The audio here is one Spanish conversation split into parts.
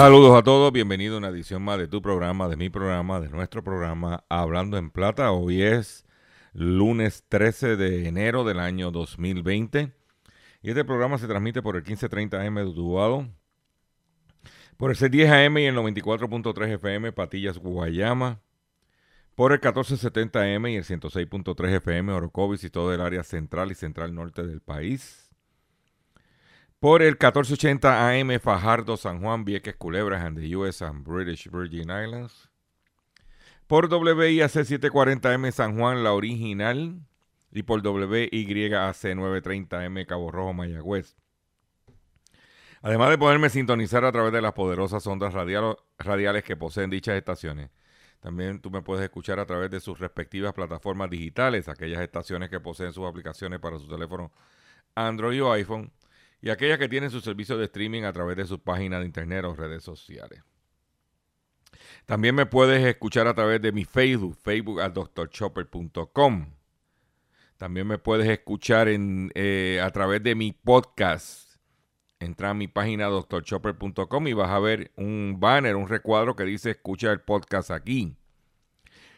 Saludos a todos, bienvenido a una edición más de tu programa, de mi programa, de nuestro programa Hablando en Plata. Hoy es lunes 13 de enero del año 2020 y este programa se transmite por el 1530 AM de Utuado, por el C10 AM y el 94.3 FM Patillas Guayama, por el 1470 AM y el 106.3 FM Orocovis y todo el área central y central norte del país por el 1480 AM Fajardo, San Juan, Vieques, Culebras, and the US and British Virgin Islands. Por WIAC 740M San Juan, la original. Y por WYAC 930M Cabo Rojo, Mayagüez. Además de poderme sintonizar a través de las poderosas ondas radial- radiales que poseen dichas estaciones. También tú me puedes escuchar a través de sus respectivas plataformas digitales, aquellas estaciones que poseen sus aplicaciones para su teléfono Android o iPhone y aquellas que tienen su servicio de streaming a través de sus páginas de internet o redes sociales. También me puedes escuchar a través de mi Facebook, facebook a. También me puedes escuchar en, eh, a través de mi podcast. Entra a mi página drchopper.com y vas a ver un banner, un recuadro que dice escucha el podcast aquí.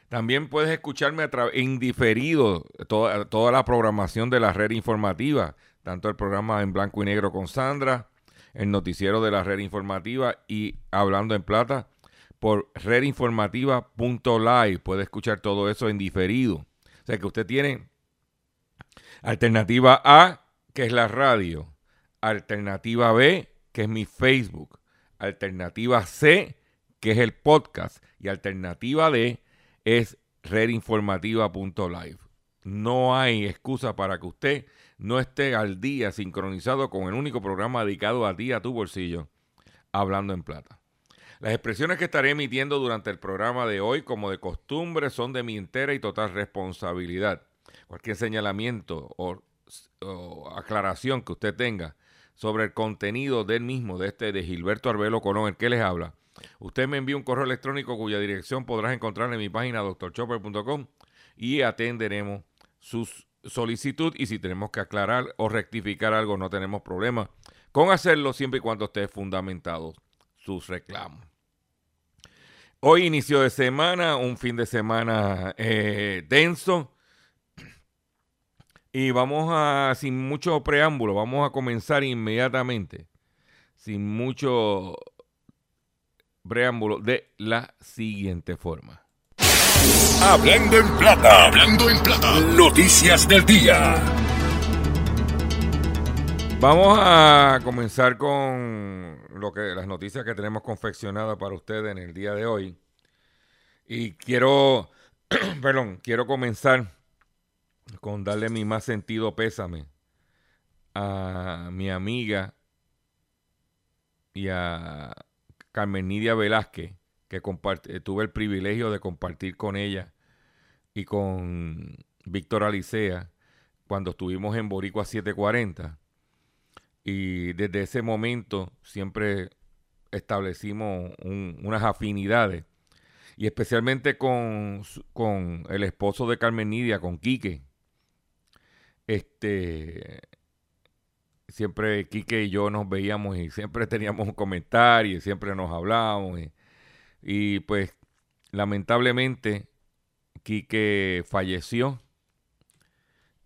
También puedes escucharme a en diferido toda, toda la programación de la red informativa, tanto el programa en blanco y negro con Sandra, el noticiero de la red informativa y hablando en plata por redinformativa.live. Puede escuchar todo eso en diferido. O sea que usted tiene alternativa A, que es la radio, alternativa B, que es mi Facebook, alternativa C, que es el podcast, y alternativa D es redinformativa.live. No hay excusa para que usted no esté al día sincronizado con el único programa dedicado a ti, a tu bolsillo, hablando en plata. Las expresiones que estaré emitiendo durante el programa de hoy, como de costumbre, son de mi entera y total responsabilidad. Cualquier señalamiento o, o aclaración que usted tenga sobre el contenido del mismo, de este de Gilberto Arbelo Colón, el que les habla, usted me envía un correo electrónico cuya dirección podrás encontrar en mi página doctorchopper.com y atenderemos su solicitud y si tenemos que aclarar o rectificar algo no tenemos problema con hacerlo siempre y cuando esté fundamentado sus reclamos. Hoy inicio de semana, un fin de semana eh, denso. Y vamos a, sin mucho preámbulo, vamos a comenzar inmediatamente, sin mucho preámbulo, de la siguiente forma. Hablando en plata, hablando en plata. Noticias del día. Vamos a comenzar con lo que las noticias que tenemos confeccionadas para ustedes en el día de hoy. Y quiero, perdón, quiero comenzar con darle mi más sentido pésame a mi amiga y a Carmen Nidia Velázquez, que eh, tuve el privilegio de compartir con ella y con Víctor Alicea cuando estuvimos en Boricua 740. Y desde ese momento siempre establecimos un- unas afinidades. Y especialmente con, con el esposo de Carmen Nidia, con Quique. Este, siempre Quique y yo nos veíamos y siempre teníamos un comentario, y siempre nos hablábamos. Y, pues lamentablemente Quique falleció.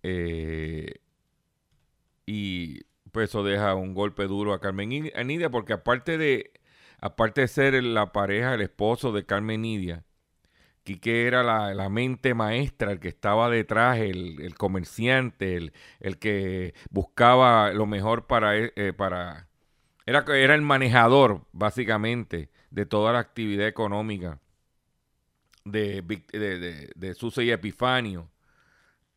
eh, y pues eso deja un golpe duro a Carmen Nidia porque aparte de aparte de ser la pareja, el esposo de Carmen Nidia, Quique era la, mente maestra, el que estaba detrás, el, comerciante, el, que buscaba lo mejor para... Eh, para era, era el manejador, básicamente, de toda la actividad económica de, de, de, y Epifanio.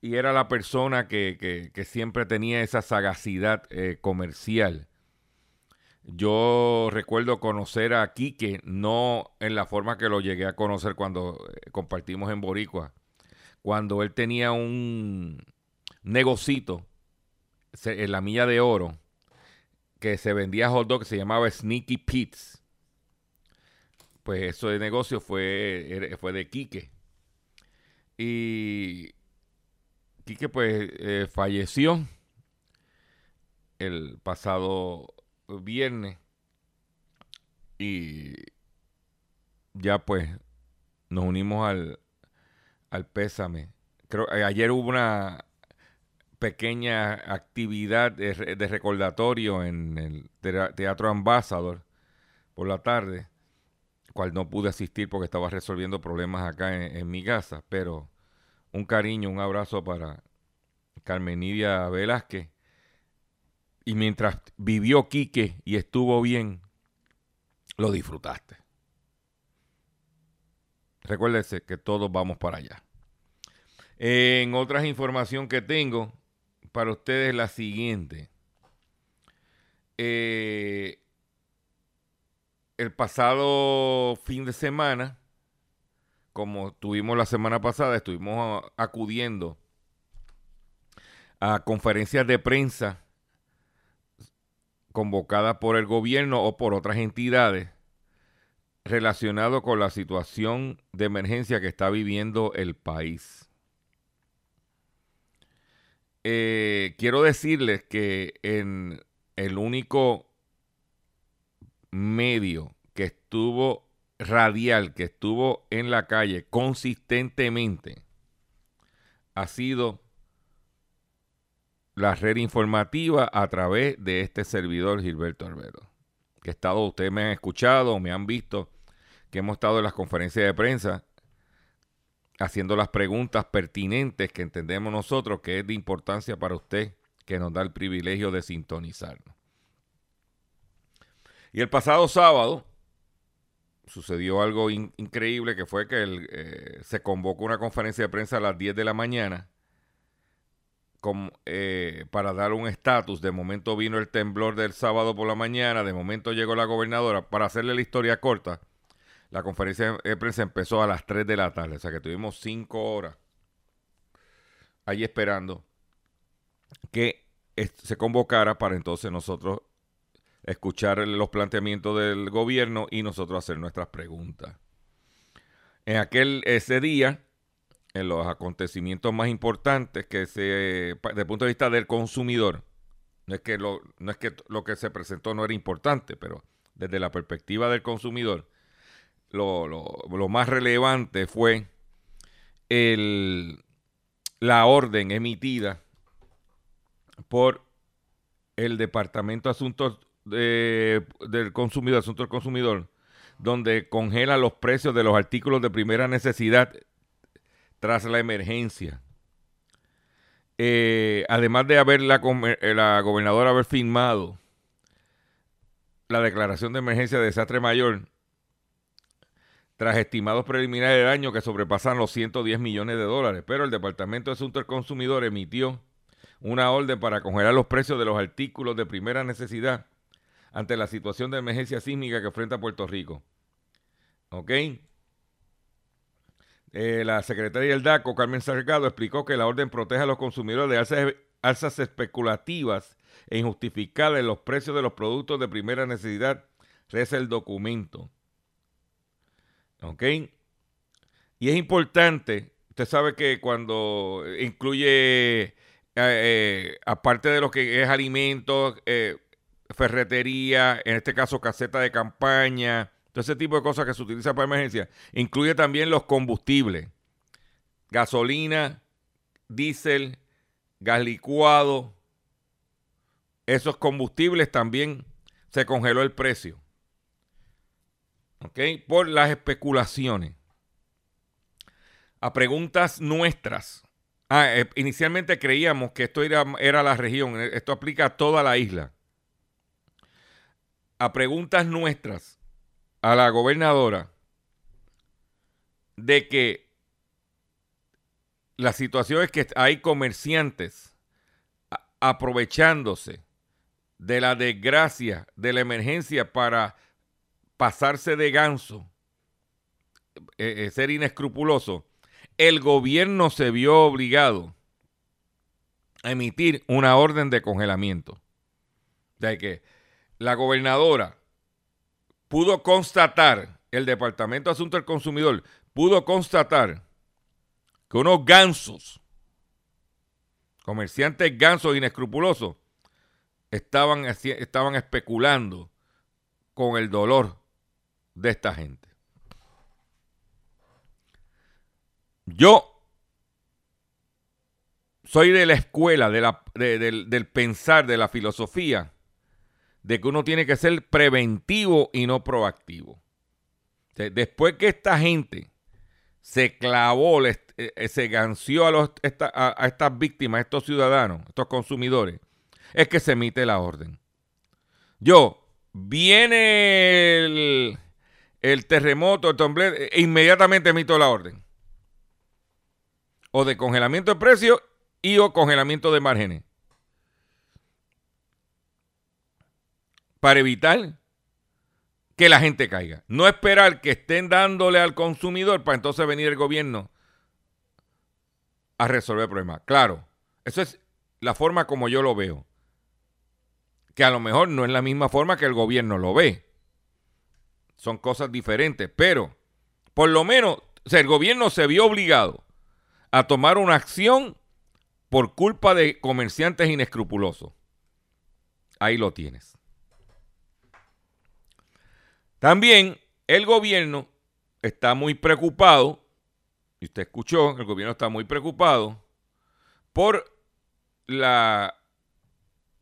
Y era la persona que, siempre tenía esa sagacidad eh, comercial. Yo recuerdo conocer a Quique, no en la forma que lo llegué a conocer cuando eh, compartimos en Boricua, cuando él tenía un negocito en la milla de oro que se vendía hot dog que se llamaba Sneaky Pete's. Pues eso de negocio fue, fue de Quique. Y Quique pues eh, falleció el pasado viernes y ya pues nos unimos al, al pésame. Creo que ayer hubo una pequeña actividad de, recordatorio en el Teatro Ambassador por la tarde, cual no pude asistir porque estaba resolviendo problemas acá en, mi casa, pero un cariño, un abrazo para Carmenidia Velázquez y mientras vivió Quique y estuvo bien, lo disfrutaste. Recuérdese que todos vamos para allá. En otras información que tengo para ustedes la siguiente. Eh, el pasado fin de semana, como tuvimos la semana pasada, estuvimos acudiendo a conferencias de prensa convocada por el gobierno o por otras entidades relacionado con la situación de emergencia que está viviendo el país. Eh, quiero decirles que en el único medio que estuvo radial, que estuvo en la calle consistentemente, ha sido la red informativa a través de este servidor Gilberto Albedo. Que estado, ustedes me han escuchado, me han visto, que hemos estado en las conferencias de prensa haciendo las preguntas pertinentes que entendemos nosotros que es de importancia para usted, que nos da el privilegio de sintonizarnos. Y el pasado sábado sucedió algo increíble que fue que eh, se convocó una conferencia de prensa a las 10 de la mañana eh, para dar un estatus. De momento vino el temblor del sábado por la mañana, de momento llegó la gobernadora. Para hacerle la historia corta, la conferencia de prensa empezó a las 3 de la tarde, o sea que tuvimos 5 horas ahí esperando que se convocara para entonces nosotros escuchar los planteamientos del gobierno y nosotros hacer nuestras preguntas. En aquel ese día en los acontecimientos más importantes que se, desde el punto de vista del consumidor, no es que lo, no es que lo que se presentó no era importante, pero desde la perspectiva del consumidor, lo, lo, más relevante fue el, la orden emitida por el Departamento de Asuntos del Consumidor, Asuntos del Consumidor, donde congela los precios de los artículos de primera necesidad tras la emergencia. Eh, además de haber la, eh, la gobernadora haber firmado la declaración de emergencia de desastre mayor, tras estimados preliminares de daño que sobrepasan los 110 millones de dólares. Pero el Departamento de Asuntos del Consumidor emitió una orden para congelar los precios de los artículos de primera necesidad ante la situación de emergencia sísmica que enfrenta Puerto Rico. ¿Ok? Eh, la secretaria del DACO, Carmen Salgado, explicó que la orden protege a los consumidores de alzas, especulativas e injustificadas en los precios de los productos de primera necesidad, reza el documento. ¿Ok? Y es importante, usted sabe que cuando incluye, eh, eh, aparte de lo que es alimentos, ferretería, en este caso caseta de campaña, todo ese tipo de cosas que se utiliza para emergencia, incluye también los combustibles, gasolina, diésel, gas licuado. Esos combustibles también se congeló el precio. ¿Ok? Por las especulaciones. a preguntas nuestras. Ah, eh, inicialmente creíamos que esto era, era la región, esto aplica a toda la isla. A preguntas nuestras a la gobernadora de que la situación es que hay comerciantes aprovechándose de la desgracia, de la emergencia para pasarse de ganso, eh, eh, ser inescrupuloso, el gobierno se vio obligado a emitir una orden de congelamiento. De que la gobernadora pudo constatar, el Departamento de Asuntos del Consumidor pudo constatar que unos gansos, comerciantes gansos inescrupulosos, estaban, estaban especulando con el dolor de esta gente. Yo soy de la escuela, de la, del, del pensar, de la filosofía, de que uno tiene que ser preventivo y no proactivo. Después que esta gente se clavó, eh, eh, se ganció a, los, a, estas víctimas, a estos ciudadanos, a estos consumidores, es que se emite la orden. Yo, viene el, terremoto, el temblor, e inmediatamente emito la orden. O de congelamiento de precios y o congelamiento de márgenes. Para evitar que la gente caiga. No esperar que estén dándole al consumidor para entonces venir el gobierno a resolver el problema. Claro, eso es la forma como yo lo veo que a lo mejor no es la misma forma que el gobierno lo ve. Son cosas diferentes, pero por lo menos el gobierno se vio obligado a tomar una acción por culpa de comerciantes inescrupulosos. Ahí lo tienes. También el gobierno está muy preocupado, y usted escuchó, el gobierno está muy preocupado por la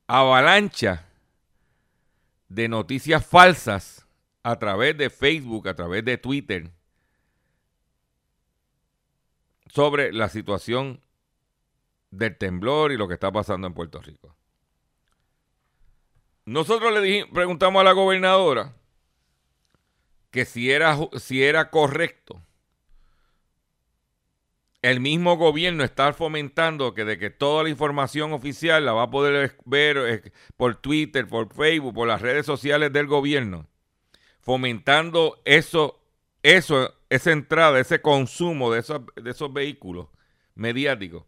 avalancha de noticias falsas a través de Facebook, a través de Twitter, sobre la situación del temblor y lo que está pasando en Puerto Rico. Nosotros le preguntamos a la gobernadora que si era, si era correcto el mismo gobierno está fomentando que de que toda la información oficial la va a poder ver por Twitter, por Facebook, por las redes sociales del gobierno, fomentando eso, eso, esa entrada, ese consumo de esos, de esos vehículos mediáticos.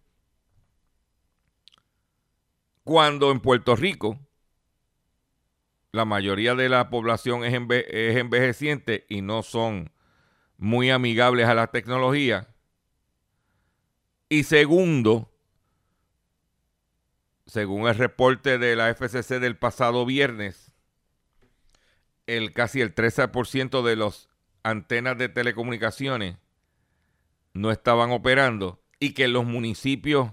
Cuando en Puerto Rico la mayoría de la población es, es envejeciente y no son muy amigables a la tecnología, y segundo, según el reporte de la FCC del pasado viernes, el casi el 13% de las antenas de telecomunicaciones no estaban operando y que en los municipios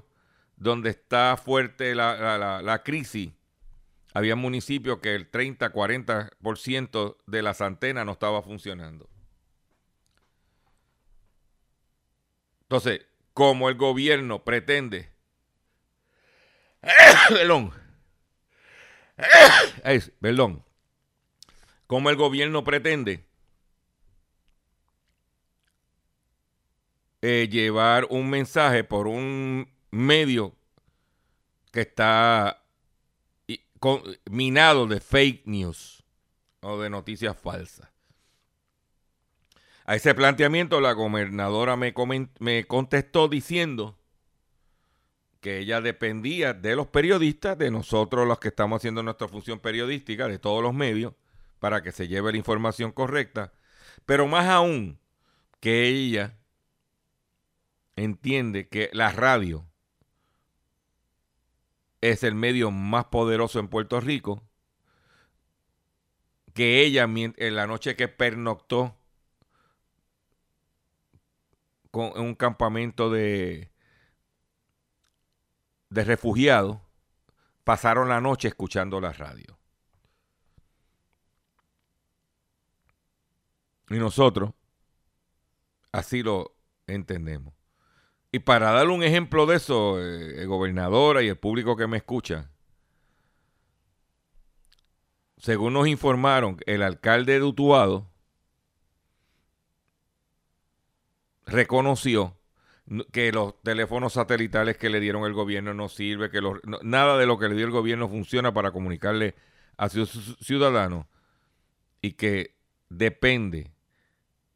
donde está fuerte la, la crisis, había municipios que el 30-40% de las antenas no estaba funcionando. Entonces, como el gobierno pretende. perdón. perdón. Como el gobierno pretende eh, llevar un mensaje por un medio que está minado de fake news o de noticias falsas. A ese planteamiento la gobernadora me, me contestó diciendo que ella dependía de los periodistas, de nosotros los que estamos haciendo nuestra función periodística, de todos los medios, para que se lleve la información correcta, pero más aún que ella entiende que la radio es el medio más poderoso en Puerto Rico, que ella en la noche que pernoctó en un campamento de, de refugiados, pasaron la noche escuchando la radio. Y nosotros así lo entendemos. Y para darle un ejemplo de eso, eh, gobernadora y el público que me escucha, según nos informaron, el alcalde de Utuado reconoció que los teléfonos satelitales que le dieron el gobierno no sirve, que nada de lo que le dio el gobierno funciona para comunicarle a sus ciudadanos y que depende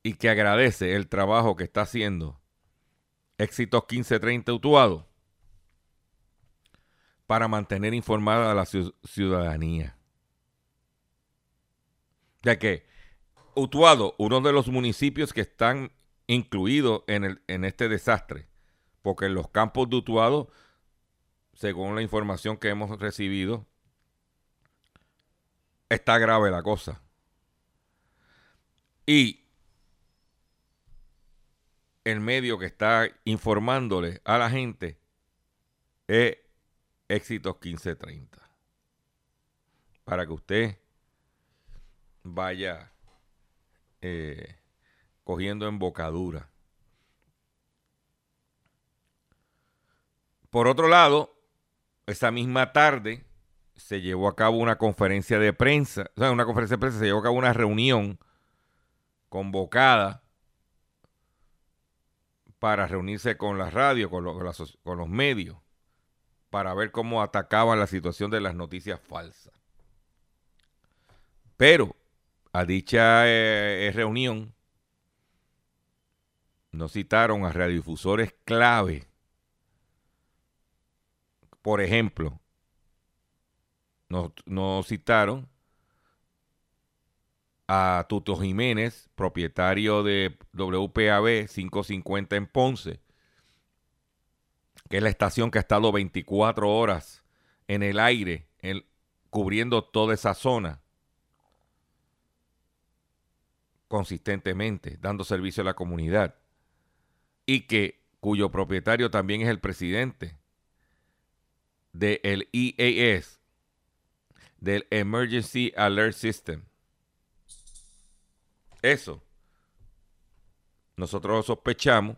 y que agradece el trabajo que está haciendo Éxitos 1530 Utuado para mantener informada a la ciudadanía. Ya que Utuado, uno de los municipios que están incluidos en, el, en este desastre, porque en los campos de Utuado, según la información que hemos recibido, está grave la cosa. Y el medio que está informándole a la gente es Éxitos 1530. Para que usted vaya eh, cogiendo embocadura. Por otro lado, esa misma tarde se llevó a cabo una conferencia de prensa, o sea, una conferencia de prensa, se llevó a cabo una reunión convocada para reunirse con la radio, con, los medios, para ver cómo atacaban la situación de las noticias falsas. Pero a dicha eh, eh, reunión nos citaron a radiodifusores clave. Por ejemplo, nos, nos citaron a Tuto Jiménez, propietario de WPAB 550 en Ponce, que es la estación que ha estado 24 horas en el aire, cubriendo toda esa zona consistentemente, dando servicio a la comunidad, y que cuyo propietario también es el presidente del EAS, del Emergency Alert System. Eso. Nosotros sospechamos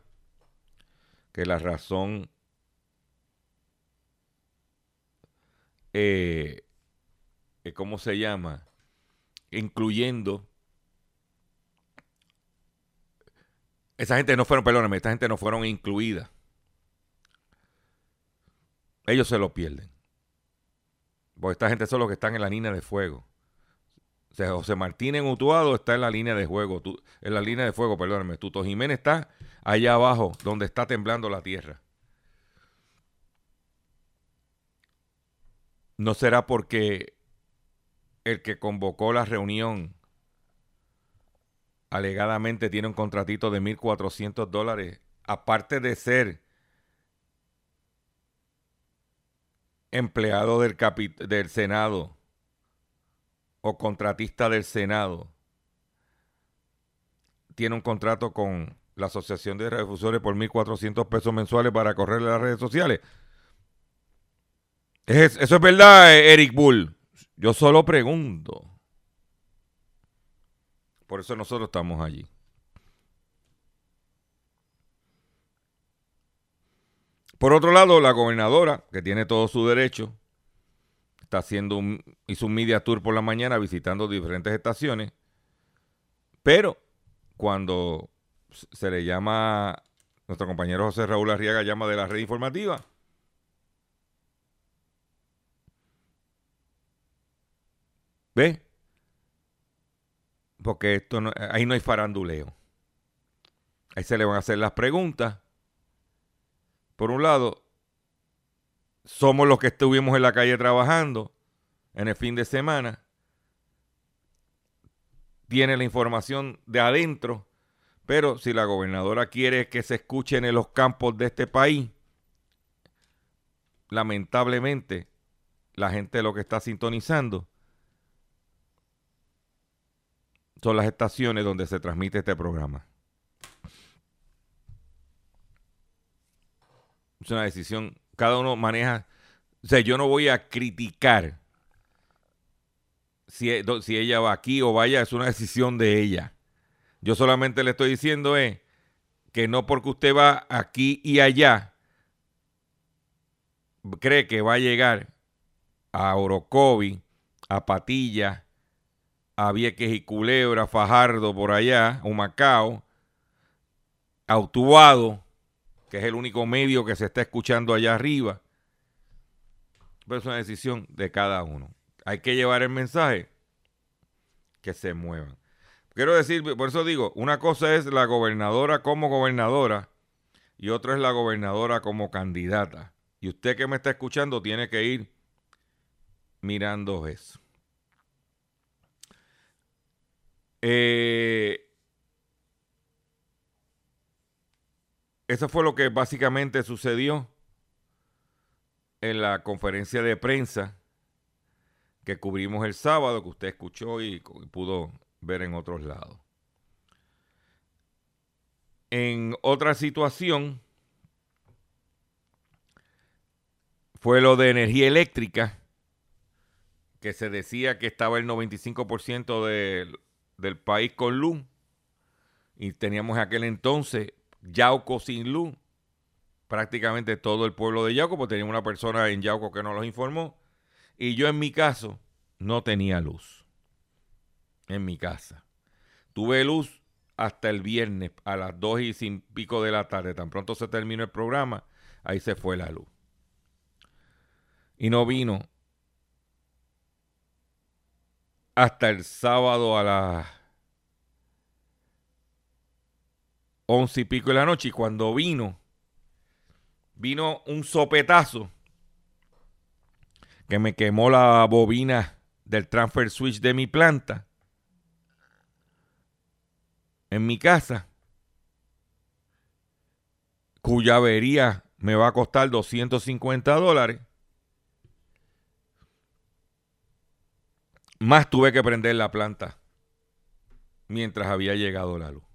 que la razón eh, ¿cómo se llama? Incluyendo Esa gente no fueron, perdóname, esta gente no fueron incluidas. Ellos se lo pierden. Porque esta gente son los que están en la línea de fuego. O sea, José Martínez Utuado está en la línea de fuego. en la línea de fuego, perdóname. Tuto Jiménez está allá abajo, donde está temblando la tierra. No será porque el que convocó la reunión alegadamente tiene un contratito de 1.400 dólares, aparte de ser empleado del, del Senado o contratista del Senado, tiene un contrato con la Asociación de Radiodifusores por 1.400 pesos mensuales para correr las redes sociales. eso es verdad, Eric Bull. Yo solo pregunto. Por eso nosotros estamos allí. Por otro lado, la gobernadora, que tiene todo su derecho, está haciendo un, hizo un media tour por la mañana visitando diferentes estaciones, pero cuando se le llama, nuestro compañero José Raúl Arriaga llama de la red informativa, ¿ve? porque esto ahí no hay faranduleo. Ahí se le van a hacer las preguntas. Por un lado, somos los que estuvimos en la calle trabajando en el fin de semana. Tiene la información de adentro, pero si la gobernadora quiere que se escuchen en los campos de este país, lamentablemente la gente lo que está sintonizando son las estaciones donde se transmite este programa. Es una decisión, cada uno maneja, o sea, yo no voy a criticar si, e, si ella va aquí o vaya, es una decisión de ella. Yo solamente le estoy diciendo es que no porque usted va aquí y allá, cree que va a llegar a Orocovi, a Patilla, a Vieques y Culebra, Fajardo por allá, Humacao, Autuado, que es el único medio que se está escuchando allá arriba. Pero es una decisión de cada uno. Hay que llevar el mensaje que se muevan. Quiero decir, por eso digo, una cosa es la gobernadora como gobernadora y otra es la gobernadora como candidata. Y usted que me está escuchando tiene que ir mirando eso. Eh, eso fue lo que básicamente sucedió en la conferencia de prensa que cubrimos el sábado, que usted escuchó y pudo ver en otros lados. En otra situación fue lo de energía eléctrica, que se decía que estaba el 95% del, del país con luz, y teníamos aquel entonces Yauco sin luz, prácticamente todo el pueblo de Yauco, porque teníamos una persona en Yauco que nos los informó, y yo en mi caso no tenía luz en mi casa. Tuve luz hasta el viernes a las dos y sin pico de la tarde. Tan pronto se terminó el programa, ahí se fue la luz. Y no vino hasta el sábado a las once y pico de la noche. Y cuando vino, vino un sopetazo que me quemó la bobina del transfer switch de mi planta en mi casa, cuya avería me va a costar 250 dólares, más tuve que prender la planta mientras había llegado la luz.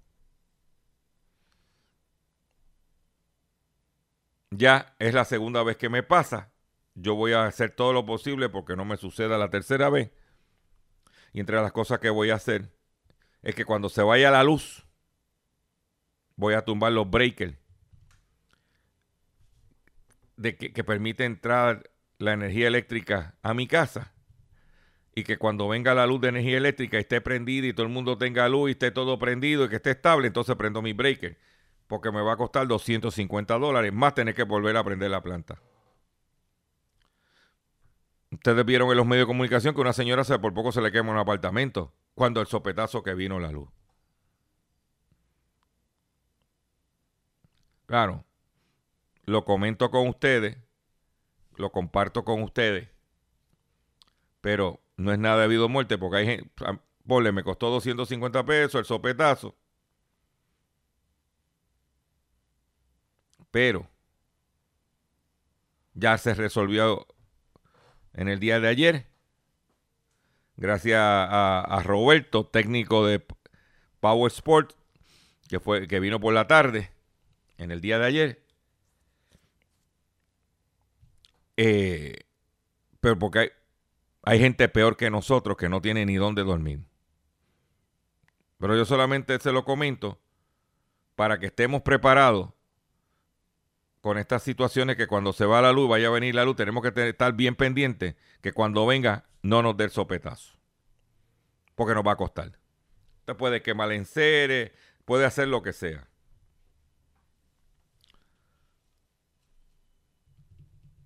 Ya es la segunda vez que me pasa. Yo voy a hacer todo lo posible porque no me suceda la tercera vez. Y entre las cosas que voy a hacer es que cuando se vaya la luz, voy a tumbar los breakers de que, que permite entrar la energía eléctrica a mi casa y que cuando venga la luz de energía eléctrica esté prendida y todo el mundo tenga luz y esté todo prendido y que esté estable, entonces prendo mi breaker. Porque me va a costar 250 dólares más tener que volver a prender la planta. Ustedes vieron en los medios de comunicación que una señora se, por poco se le quema un apartamento cuando el sopetazo que vino la luz. Claro, lo comento con ustedes, lo comparto con ustedes, pero no es nada debido a muerte porque hay gente, ponle, me costó 250 pesos el sopetazo. Pero ya se resolvió en el día de ayer gracias a, Roberto, técnico de Power Sport, que, fue, que vino por la tarde, en el día de ayer. Eh, pero porque hay, hay gente peor que nosotros que no tiene ni dónde dormir. Pero yo solamente se lo comento para que estemos preparados con estas situaciones que cuando se va la luz, vaya a venir la luz, tenemos que estar bien pendientes que cuando venga no nos dé el sopetazo. Porque nos va a costar. Usted puede quemar en seres, puede hacer lo que sea.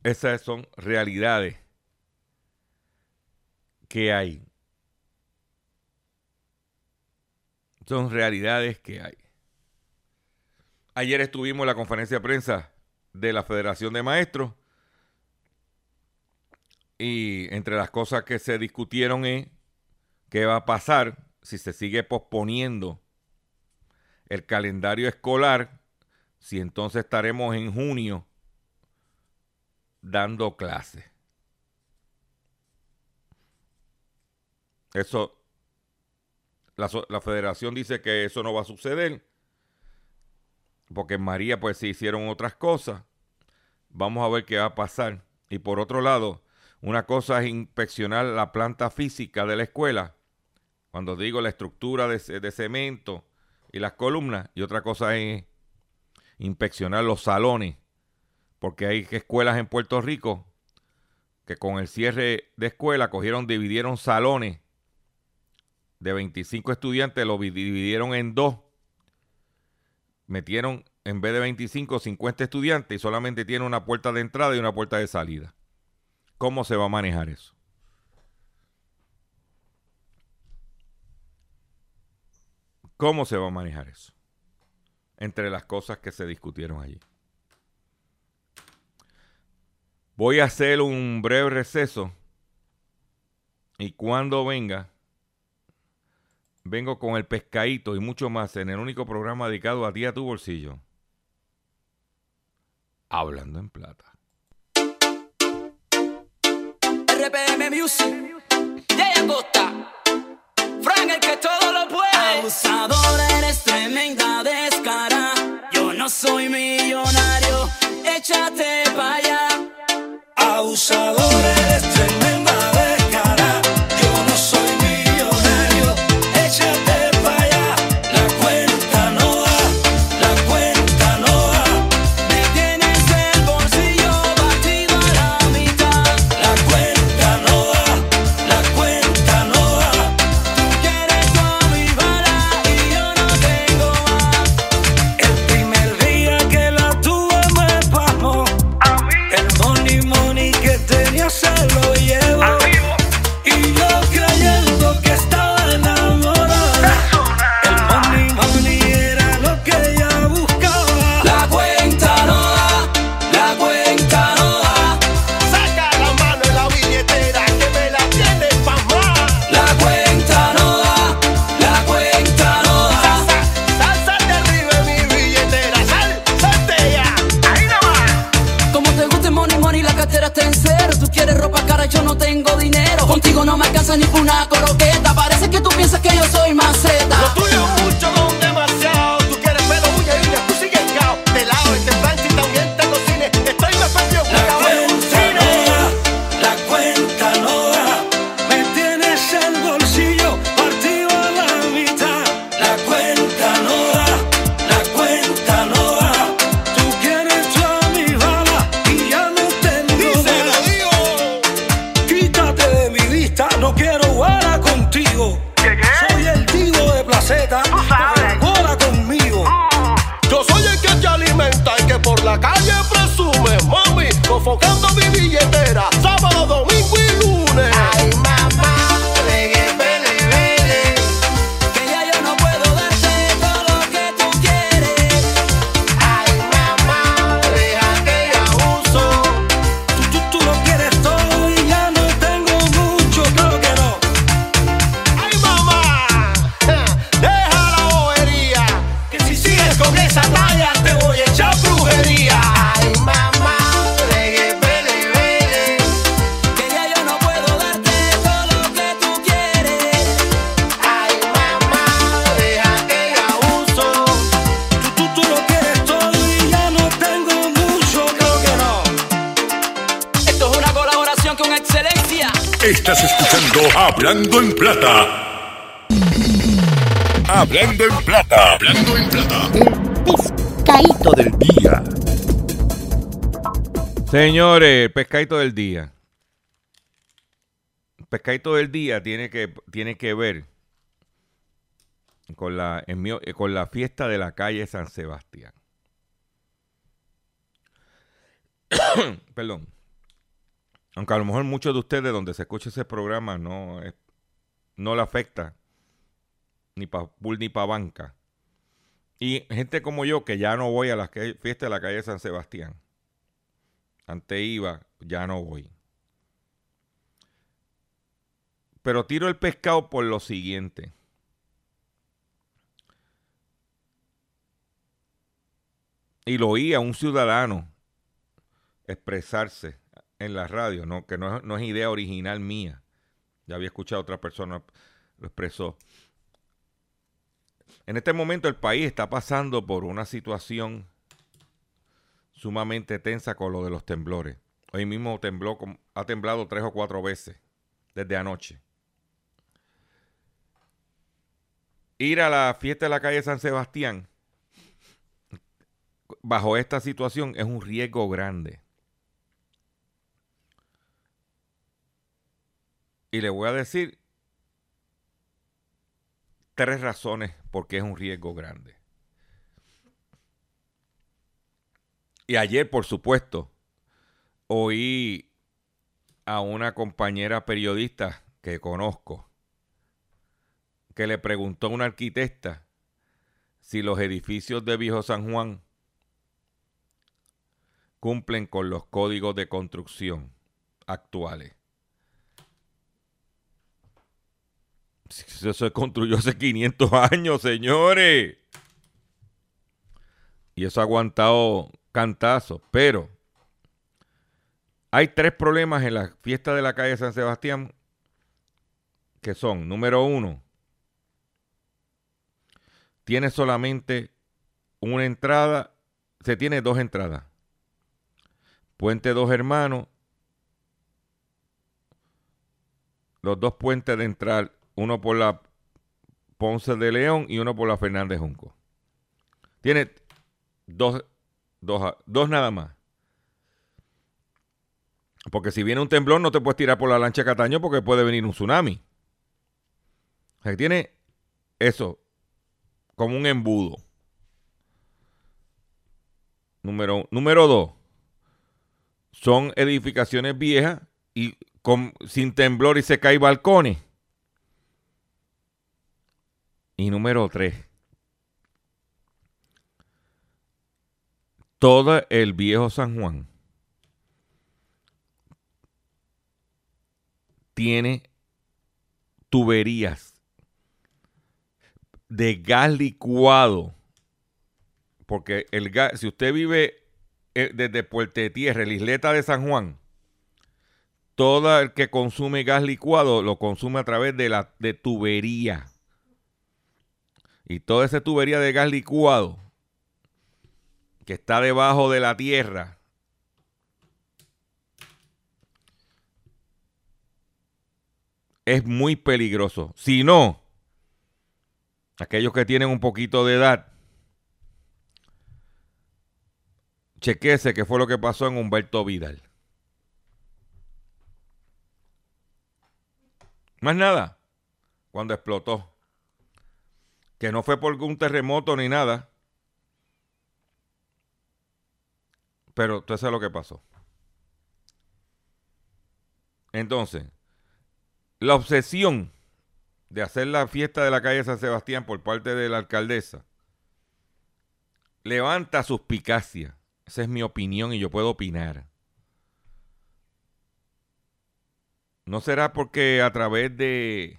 Esas son realidades que hay. Son realidades que hay. Ayer estuvimos en la conferencia de prensa de la Federación de Maestros. Y entre las cosas que se discutieron es qué va a pasar si se sigue posponiendo el calendario escolar, si entonces estaremos en junio dando clases. Eso, la, la, federación dice que eso no va a suceder porque en María pues se hicieron otras cosas. Vamos a ver qué va a pasar. Y por otro lado, una cosa es inspeccionar la planta física de la escuela, cuando digo la estructura de, de cemento y las columnas, y otra cosa es inspeccionar los salones, porque hay escuelas en Puerto Rico que con el cierre de escuela cogieron, dividieron salones de 25 estudiantes, lo dividieron en dos, metieron en vez de 25, 50 estudiantes y solamente tiene una puerta de entrada y una puerta de salida. ¿Cómo se va a manejar eso? ¿Cómo se va a manejar eso? Entre las cosas que se discutieron allí. Voy a hacer un breve receso y cuando venga, vengo con el pescadito y mucho más en el único programa dedicado a ti a tu bolsillo. Hablando en plata. RPM Music, Jay Costa, Frank el que todo lo puede. Abusador, eres tremenda descara. Yo no soy millonario, échate pa' allá. Abusador, eres tremenda Señores, pescadito del día. El pescadito del día tiene que, tiene que ver con la, eh, con la fiesta de la calle San Sebastián. Perdón. Aunque a lo mejor muchos de ustedes donde se escucha ese programa no, es- no le afecta ni para pool ni para banca. Y gente como yo que ya no voy a las fiestas de la calle San Sebastián. Antes iba, ya no voy. Pero tiro el pescado por lo siguiente. Y lo oí a un ciudadano expresarse en la radio, que no, es- no es idea original mía. Ya había escuchado a otra persona lo expresó. En este momento el país está pasando por una situación sumamente tensa con lo de los temblores. Hoy mismo tembló, ha temblado tres o cuatro veces desde anoche. Ir a la fiesta de la calle San Sebastián bajo esta situación es un riesgo grande. Y le voy a decir tres razones por qué es un riesgo grande. Y ayer, por supuesto, oí a una compañera periodista que conozco que le preguntó a una arquitecta si los edificios de Viejo San Juan cumplen con los códigos de construcción actuales. Eso se construyó hace 500 años, señores. Y eso ha aguantado cantazos. Pero hay tres problemas en la fiesta de la calle San Sebastián que son, número uno, tiene solamente una entrada, se tiene dos entradas. Puente Dos Hermanos, los dos puentes de entrar, uno por la Ponce de León y uno por la Fernández Junco. Tiene dos, dos, nada más. Porque si viene un temblor no te puedes tirar por la lancha Cataño porque puede venir un tsunami. O sea, tiene eso como un embudo. Número, número dos son edificaciones viejas y con, sin temblor y se cae balcones. Y número tres, todo el viejo San Juan tiene tuberías de gas licuado. Porque el gas, si usted vive eh, desde Puerto Tierra, la isleta de San Juan, todo el que consume gas licuado lo consume a través de la de tubería. Y toda esa tubería de gas licuado que está debajo de la tierra es muy peligroso. Si no, aquellos que tienen un poquito de edad, chequese qué fue lo que pasó en Humberto Vidal. Más nada, cuando explotó. Que no fue por un terremoto ni nada. Pero usted sabe lo que pasó. Entonces, la obsesión de hacer la fiesta de la calle San Sebastián por parte de la alcaldesa levanta suspicacia. Esa es mi opinión y yo puedo opinar. ¿No será porque a través de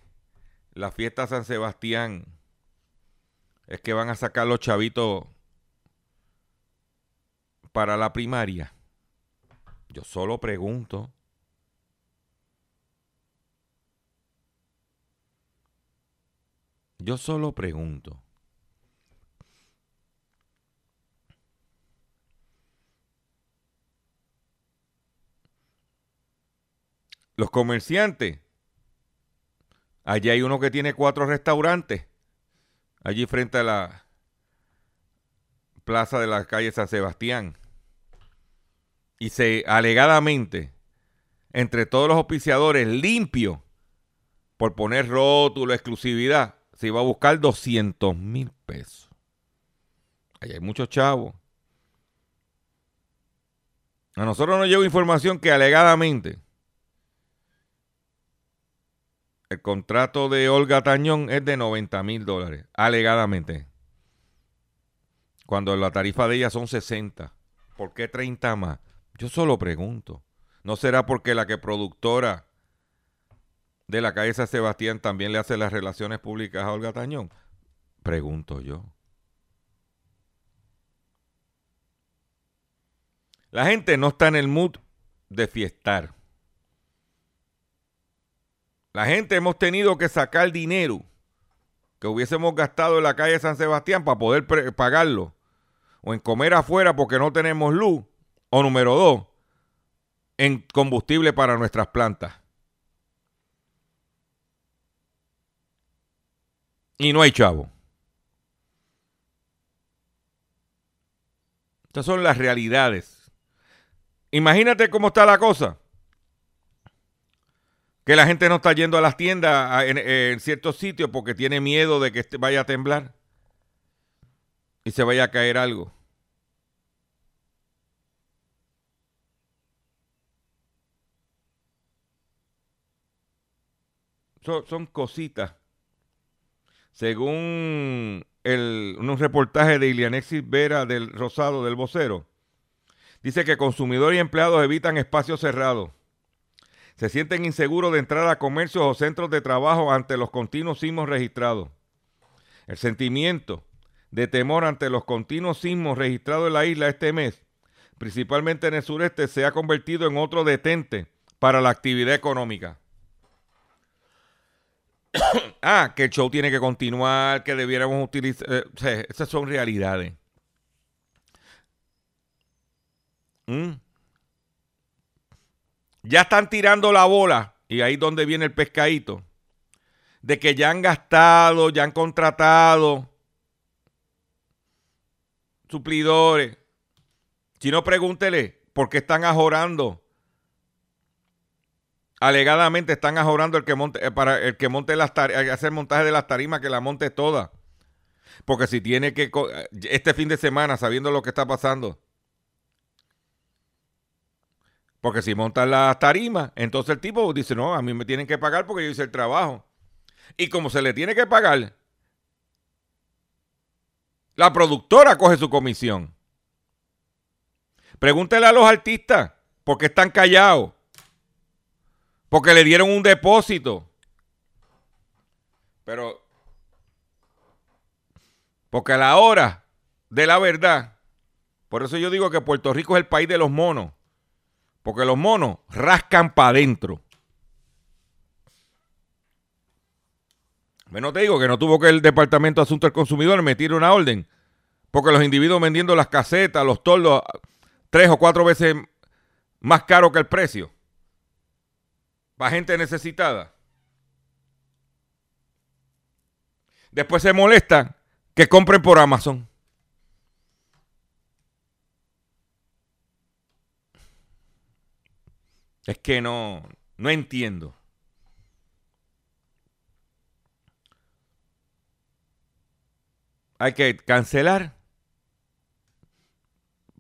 la fiesta San Sebastián es que van a sacar los chavitos para la primaria? Yo solo pregunto. Yo solo pregunto. Los comerciantes. Allí hay uno que tiene cuatro restaurantes. Allí frente a la plaza de la calle San Sebastián. Y se alegadamente, entre todos los auspiciadores, limpio por poner rótulo, exclusividad, se iba a buscar 200 mil pesos. Allí hay muchos chavos. A nosotros nos llegó información que alegadamente el contrato de Olga Tañón es de 90 mil dólares, alegadamente. Cuando la tarifa de ella son 60. ¿Por qué 30 más? Yo solo pregunto. ¿No será porque la que productora de la calle San Sebastián también le hace las relaciones públicas a Olga Tañón? Pregunto yo. La gente no está en el mood de fiestar. La gente hemos tenido que sacar dinero que hubiésemos gastado en la calle San Sebastián para poder pagarlo. O en comer afuera porque no tenemos luz. O número dos, en combustible para nuestras plantas. Y no hay chavo. Estas son las realidades. Imagínate cómo está la cosa. Que la gente no está yendo a las tiendas en, ciertos sitios porque tiene miedo de que vaya a temblar y se vaya a caer algo. So- son cositas. Según el, un reportaje de Ilianexis Vera del Rosado del Vocero, dice que consumidores y empleados evitan espacios cerrados. Se sienten inseguros de entrar a comercios o centros de trabajo ante los continuos sismos registrados. El sentimiento de temor ante los continuos sismos registrados en la isla este mes, principalmente en el sureste, se ha convertido en otro detente para la actividad económica. ah, que el show tiene que continuar, que debiéramos utilizar... eh, esas son realidades. Mm. Ya están tirando la bola, y ahí es donde viene el pescadito, de que ya han gastado, ya han contratado suplidores. Si no, pregúntele por qué están ajorando. Alegadamente están ajorando el que monte, eh, para el que monte las tarimas, hacer montaje de las tarimas, que la monte toda. Porque si tiene que, co- este fin de semana, sabiendo lo que está pasando, porque si montan las tarimas, entonces el tipo dice, no, a mí me tienen que pagar porque yo hice el trabajo. Y como se le tiene que pagar, la productora coge su comisión. Pregúntele a los artistas por qué están callados. Porque le dieron un depósito. Pero, porque a la hora de la verdad, por eso yo digo que Puerto Rico es el país de los monos. Porque los monos rascan para adentro. Bueno, te digo que no tuvo que el Departamento de Asuntos del Consumidor emitir una orden. Porque los individuos vendiendo las casetas, los toldos, tres o cuatro veces más caro que el precio. Para gente necesitada. Después se molestan que compren por Amazon. Es que no, no entiendo. Hay que cancelar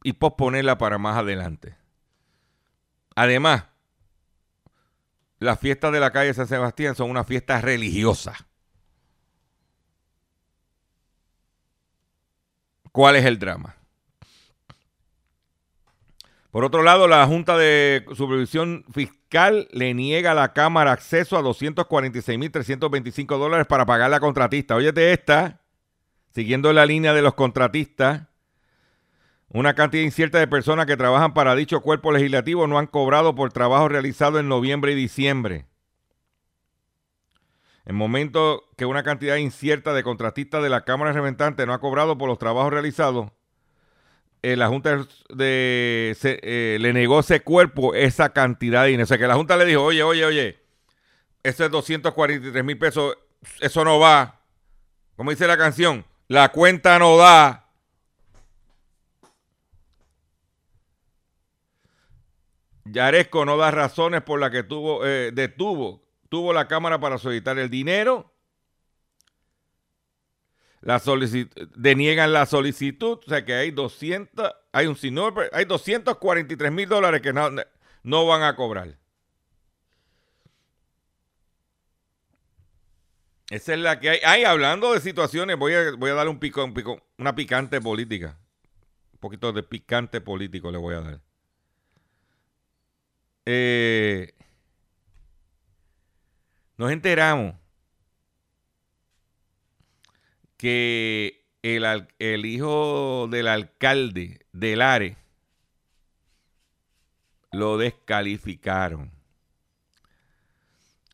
y posponerla para más adelante. Además, las fiestas de la calle San Sebastián son una fiesta religiosa. ¿Cuál es el drama? Por otro lado, la Junta de Supervisión Fiscal le niega a la Cámara acceso a 246.325 dólares para pagar la contratista. Óyete esta, siguiendo la línea de los contratistas, una cantidad incierta de personas que trabajan para dicho cuerpo legislativo no han cobrado por trabajo realizado en noviembre y diciembre. En momento que una cantidad incierta de contratistas de la Cámara Representante no ha cobrado por los trabajos realizados, eh, la Junta eh, le negó ese cuerpo esa cantidad de dinero. O sea, que la Junta le dijo, oye, oye, oye, ese es 243 mil pesos, eso no va. Como dice la canción, la cuenta no da. Yaresco no da razones por las que tuvo, eh, detuvo, tuvo la Cámara para solicitar el dinero. La deniegan la solicitud, o sea que hay 200, hay un hay 243 mil dólares que no, no van a cobrar. Esa es la que hay. Ay, hablando de situaciones, voy a, voy a darle un pico, un pico, una picante política. Un poquito de picante político le voy a dar. Eh, nos enteramos que el, el hijo del alcalde del ARE lo descalificaron.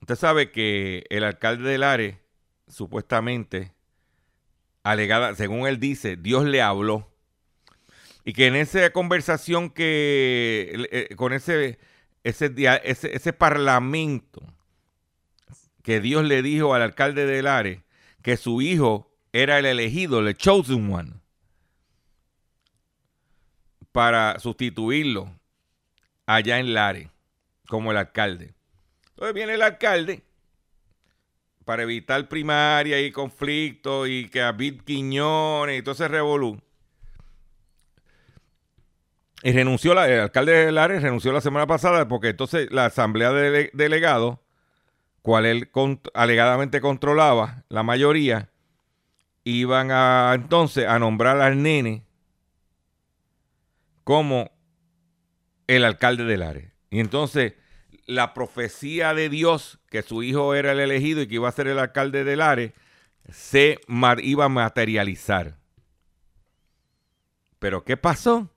Usted sabe que el alcalde del ARE, supuestamente, alegada, según él dice, Dios le habló. Y que en esa conversación que, eh, con ese, ese, ese, parlamento, que Dios le dijo al alcalde del ARE que su hijo era el elegido, el chosen one. para sustituirlo allá en Lares como el alcalde. Entonces viene el alcalde para evitar primaria y conflicto y que a Bit Quiñones y todo ese revolú. Y renunció, el alcalde de Lares renunció la semana pasada porque entonces la asamblea de delegados, cual él alegadamente controlaba, la mayoría, iban a entonces a nombrar al nene como el alcalde de Lares. Y entonces la profecía de Dios que su hijo era el elegido y que iba a ser el alcalde de Lares se iba a materializar. Pero ¿qué pasó?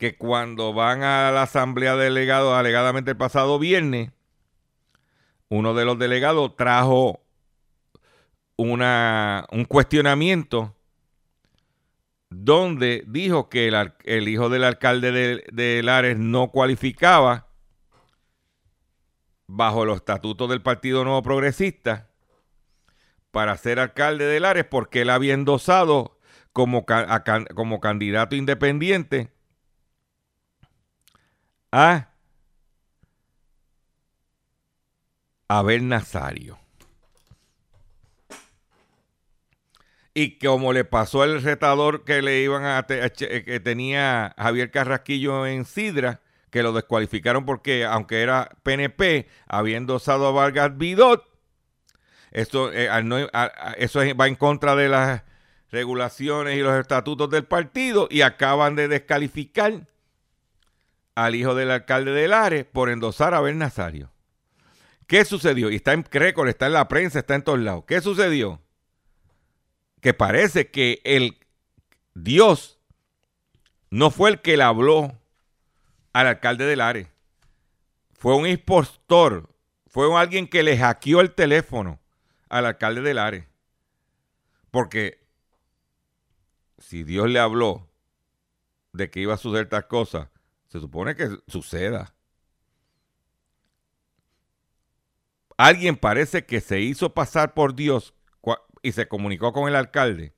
Que cuando van a la asamblea de delegados alegadamente el pasado viernes, uno de los delegados trajo una, un cuestionamiento donde dijo que el, hijo del alcalde de, de, Lares no cualificaba bajo los estatutos del Partido Nuevo Progresista para ser alcalde de Lares porque él había endosado como, como candidato independiente a Abel Nazario. Y como le pasó al retador que le iban a, que tenía Javier Carrasquillo en Sidra, que lo descualificaron porque, aunque era PNP, habiendo usado a Vargas Vidot, eh, eso va en contra de las regulaciones y los estatutos del partido y acaban de descalificar al hijo del alcalde de Lares por endosar a Abel Nazario. ¿Qué sucedió? Y está en récord, está en la prensa, está en todos lados. ¿Qué sucedió? que parece que el Dios no fue el que le habló al alcalde de Lares. Fue un impostor. Fue alguien que le hackeó el teléfono al alcalde de Lares. Porque si Dios le habló de que iba a suceder tal cosa, se supone que suceda. Alguien parece que se hizo pasar por Dios y se comunicó con el alcalde.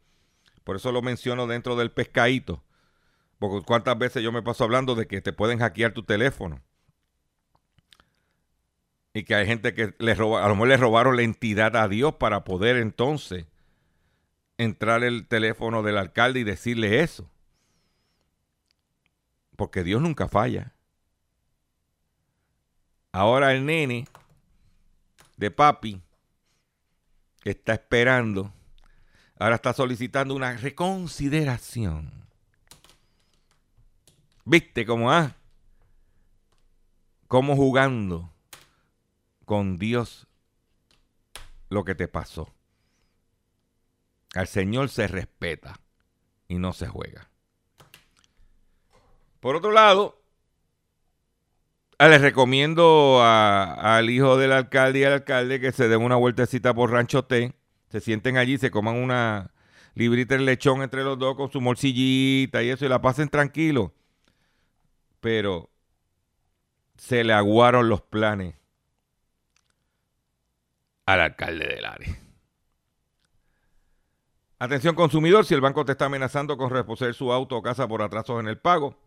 Por eso lo menciono dentro del pescadito. Porque cuántas veces yo me paso hablando de que te pueden hackear tu teléfono. Y que hay gente que le roba, a lo mejor le robaron la entidad a Dios para poder entonces entrar el teléfono del alcalde y decirle eso. Porque Dios nunca falla. Ahora el nene de papi está esperando, ahora está solicitando una reconsideración. ¿Viste cómo ah? Cómo jugando con Dios lo que te pasó. Al Señor se respeta y no se juega. Por otro lado, Ah, les recomiendo al hijo del alcalde y al alcalde que se den una vueltecita por Rancho T. Se sienten allí, se coman una librita de lechón entre los dos con su morcillita y eso y la pasen tranquilo. Pero se le aguaron los planes al alcalde del área. Atención consumidor, si el banco te está amenazando con reposer su auto o casa por atrasos en el pago,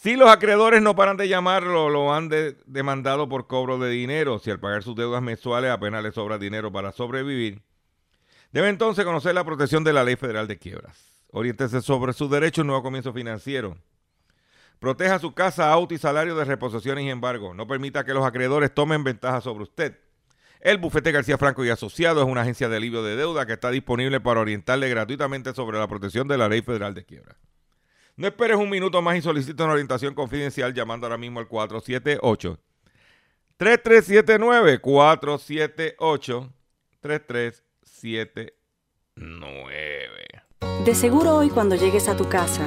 si los acreedores no paran de llamarlo, lo han demandado por cobro de dinero. Si al pagar sus deudas mensuales apenas le sobra dinero para sobrevivir, debe entonces conocer la protección de la Ley Federal de Quiebras. Oriéntese sobre sus derechos, nuevo comienzo financiero. Proteja su casa, auto y salario de reposición y embargo. No permita que los acreedores tomen ventaja sobre usted. El Bufete García Franco y Asociado es una agencia de alivio de deuda que está disponible para orientarle gratuitamente sobre la protección de la Ley Federal de Quiebras. No esperes un minuto más y solicita una orientación confidencial llamando ahora mismo al 478 3379 478 3379. De seguro hoy cuando llegues a tu casa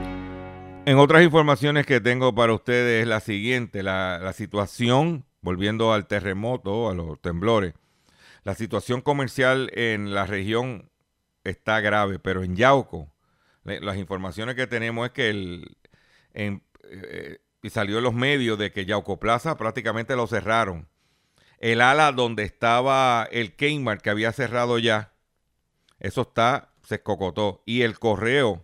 En otras informaciones que tengo para ustedes es la siguiente, la, situación, volviendo al terremoto, a los temblores, la situación comercial en la región está grave, pero en Yauco, las informaciones que tenemos es que el, en- eh, salió en los medios de que Yauco Plaza prácticamente lo cerraron. El ala donde estaba el Kmart que había cerrado ya, eso está, se escocotó. Y el correo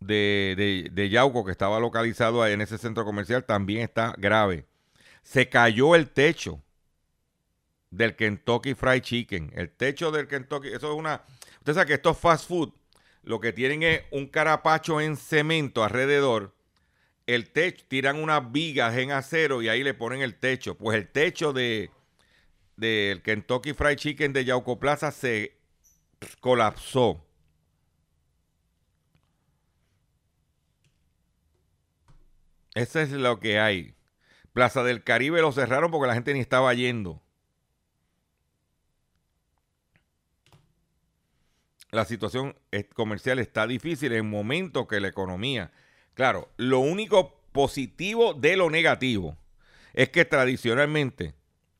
de, de, de Yauco que estaba localizado ahí en ese centro comercial también está grave. Se cayó el techo del Kentucky Fried Chicken. El techo del Kentucky, eso es una... Usted sabe que estos fast food lo que tienen es un carapacho en cemento alrededor. El techo, tiran unas vigas en acero y ahí le ponen el techo. Pues el techo de del Kentucky Fried Chicken de Yauco Plaza se colapsó. Eso es lo que hay. Plaza del Caribe lo cerraron porque la gente ni estaba yendo. La situación comercial está difícil en momentos que la economía. Claro, lo único positivo de lo negativo es que tradicionalmente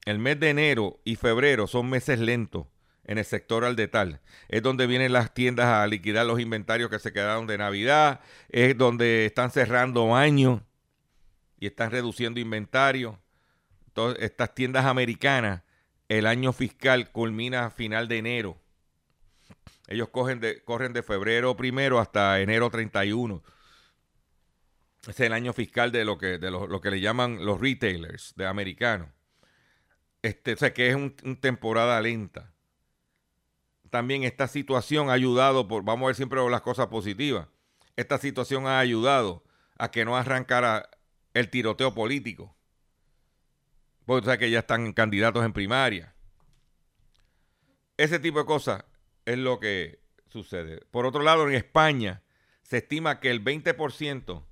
el mes de enero y febrero son meses lentos en el sector al detal. Es donde vienen las tiendas a liquidar los inventarios que se quedaron de Navidad, es donde están cerrando años y están reduciendo inventario. Estas tiendas americanas, el año fiscal culmina a final de enero. Ellos de, corren de febrero primero hasta enero 31. Ese es el año fiscal de lo que, de lo, lo que le llaman los retailers de americanos. Este, o sea que es un, un temporada lenta. También esta situación ha ayudado, por, vamos a ver siempre las cosas positivas. Esta situación ha ayudado a que no arrancara el tiroteo político. Porque sabes que ya están candidatos en primaria. Ese tipo de cosas es lo que sucede. Por otro lado, en España se estima que el 20%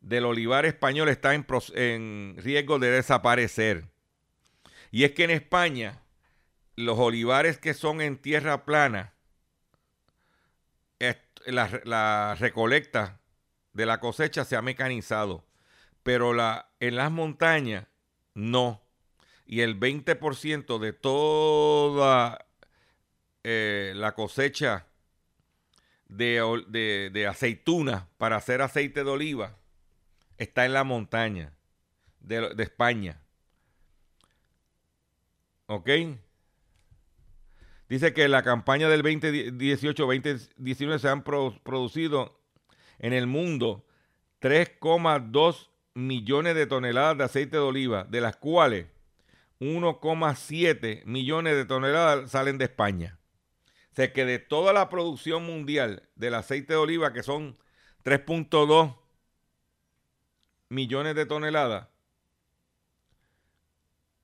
del olivar español está en, riesgo de desaparecer. Y es que en España los olivares que son en tierra plana, la, la recolecta de la cosecha se ha mecanizado, pero la, en las montañas no. Y el 20% de toda eh, la cosecha de, de, de aceituna para hacer aceite de oliva está en la montaña de, de España. ¿Ok? Dice que la campaña del 2018-2019 se han pro- producido en el mundo 3,2 millones de toneladas de aceite de oliva, de las cuales 1,7 millones de toneladas salen de España. O sea que de toda la producción mundial del aceite de oliva, que son 3.2 millones de toneladas,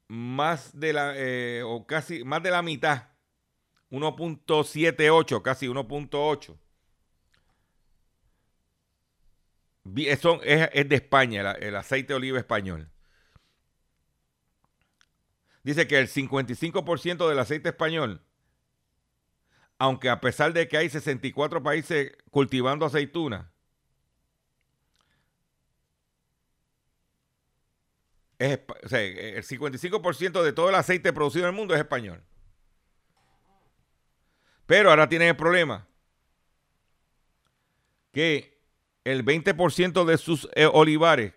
más de la, eh, o casi, más de la mitad, 1.78, casi 1.8. Eso es, de España, el aceite de oliva español. Dice que el 55% del aceite español, aunque a pesar de que hay 64 países cultivando aceituna, es, sea, el 55% de todo el aceite producido en el mundo es español. Pero ahora tienen el problema que el 20% de sus eh, olivares,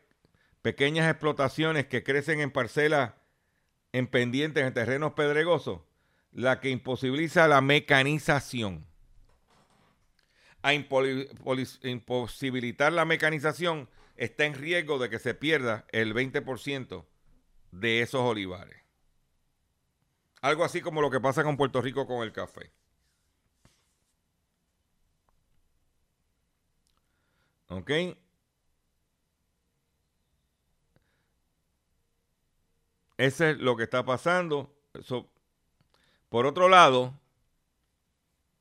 pequeñas explotaciones que crecen en parcelas en pendientes, en terrenos pedregosos, la que imposibilita la mecanización. A imposibilitar la mecanización, está en riesgo de que se pierda el 20% de esos olivares. Algo así como lo que pasa con Puerto Rico con el café. ¿Ok? Ese es lo que está pasando. Eso- Por otro lado,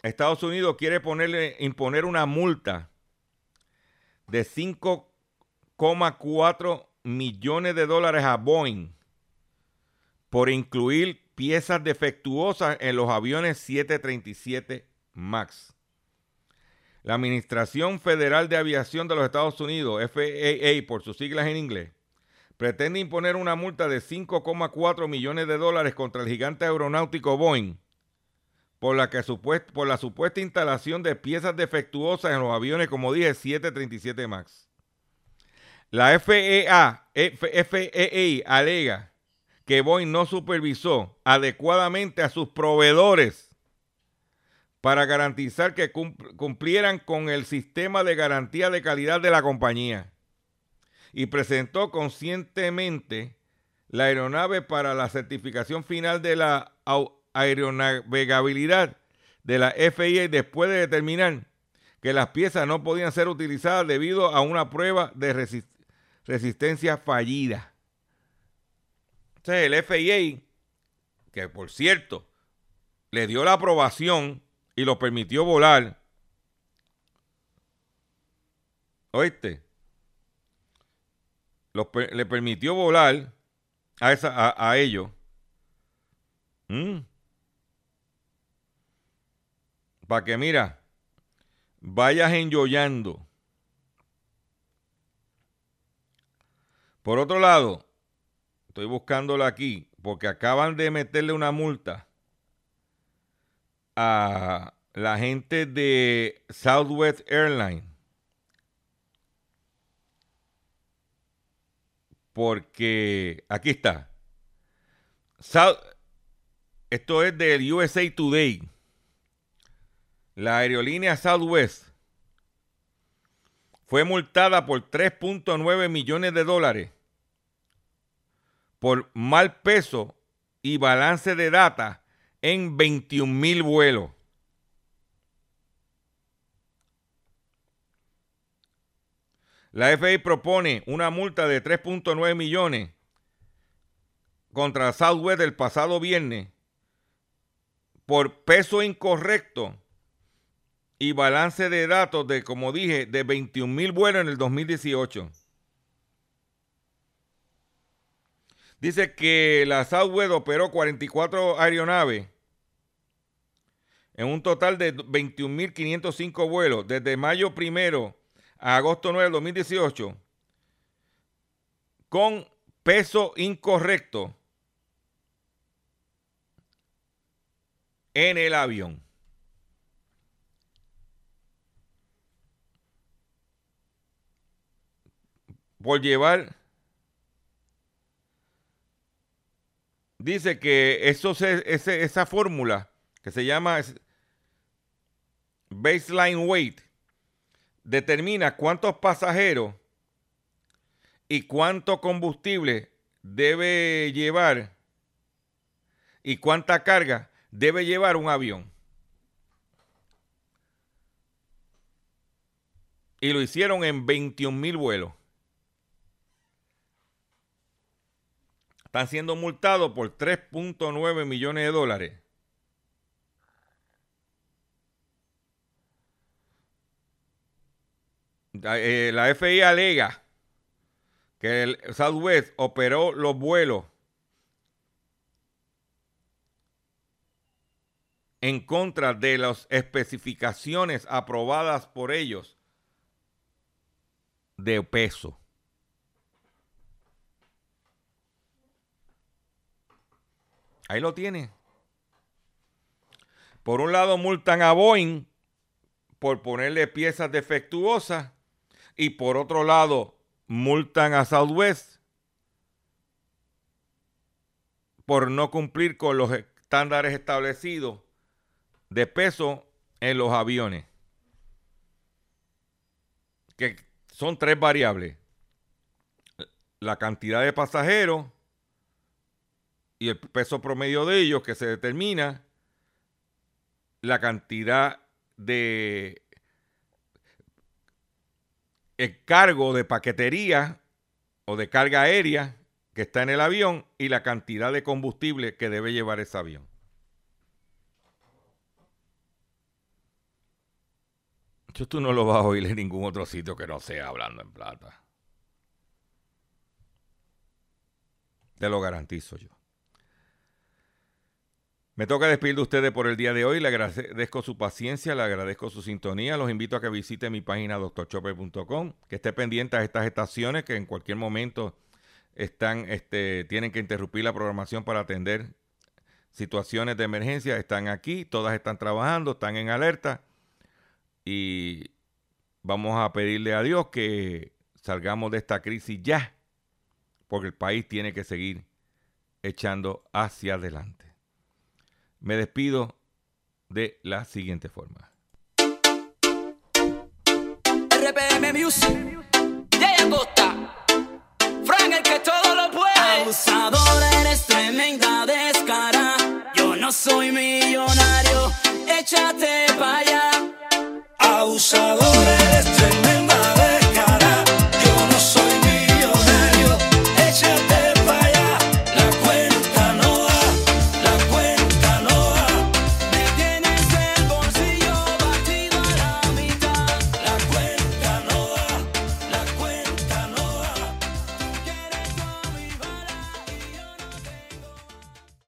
Estados Unidos quiere ponerle, imponer una multa de 5,4 millones de dólares a Boeing por incluir piezas defectuosas en los aviones 737 MAX. La Administración Federal de Aviación de los Estados Unidos, FAA por sus siglas en inglés, pretende imponer una multa de 5,4 millones de dólares contra el gigante aeronáutico Boeing por la, supuesta instalación de piezas defectuosas en los aviones, como dije, 737 MAX. La FAA alega que Boeing no supervisó adecuadamente a sus proveedores para garantizar que cumplieran con el sistema de garantía de calidad de la compañía y presentó conscientemente la aeronave para la certificación final de la aeronavegabilidad de la FIA después de determinar que las piezas no podían ser utilizadas debido a una prueba de resistencia fallida. Entonces el FIA, que por cierto le dio la aprobación y lo permitió volar. ¿Oíste? le permitió volar a, esa, a, ellos. Mm. Para que, mira, vayas enjoyando. Por otro lado, estoy buscándola aquí, porque acaban de meterle una multa a la gente de Southwest Airlines porque aquí está. esto es del USA Today. La aerolínea Southwest fue multada por 3.9 millones de dólares por mal peso y balance de data en 21 mil vuelos. La FAA propone una multa de 3.9 millones contra Southwest el pasado viernes por peso incorrecto y balance de datos de, como dije, de 21 mil vuelos en el 2018. Dice que la Southwest operó 44 aeronaves en un total de 21.505 vuelos desde mayo primero a agosto 9 del 2018 con peso incorrecto en el avión. Por llevar, dice que eso esa fórmula que se llama baseline weight, determina cuántos pasajeros y cuánto combustible debe llevar y cuánta carga debe llevar un avión. Y lo hicieron en 21 mil vuelos. Están siendo multados por 3.9 millones de dólares. Eh, la FI alega que el Southwest operó los vuelos en contra de las especificaciones aprobadas por ellos de peso. Ahí lo tiene. Por un lado multan a Boeing por ponerle piezas defectuosas y por otro lado multan a Southwest por no cumplir con los estándares establecidos de peso en los aviones. Que son tres variables. La cantidad de pasajeros y el peso promedio de ellos que se determina la cantidad de el cargo de paquetería o de carga aérea que está en el avión y la cantidad de combustible que debe llevar ese avión. Yo tú no lo vas a oír en ningún otro sitio que no sea hablando en plata. Te lo garantizo yo. Me toca despedir de ustedes por el día de hoy. Le agradezco su paciencia, le agradezco su sintonía. Los invito a que visite mi página doctorchopper.com, que esté pendiente a estas estaciones que en cualquier momento están, este, tienen que interrumpir la programación para atender situaciones de emergencia. Están aquí, todas están trabajando, están en alerta y vamos a pedirle a Dios que salgamos de esta crisis ya, porque el país tiene que seguir echando hacia adelante me despido de la siguiente forma. RPM Music, Yaya Costa, Frank el que todo lo puede. Abusadora, eres tremenda descara. Yo no soy millonario, échate para allá. Abusadora, eres tremenda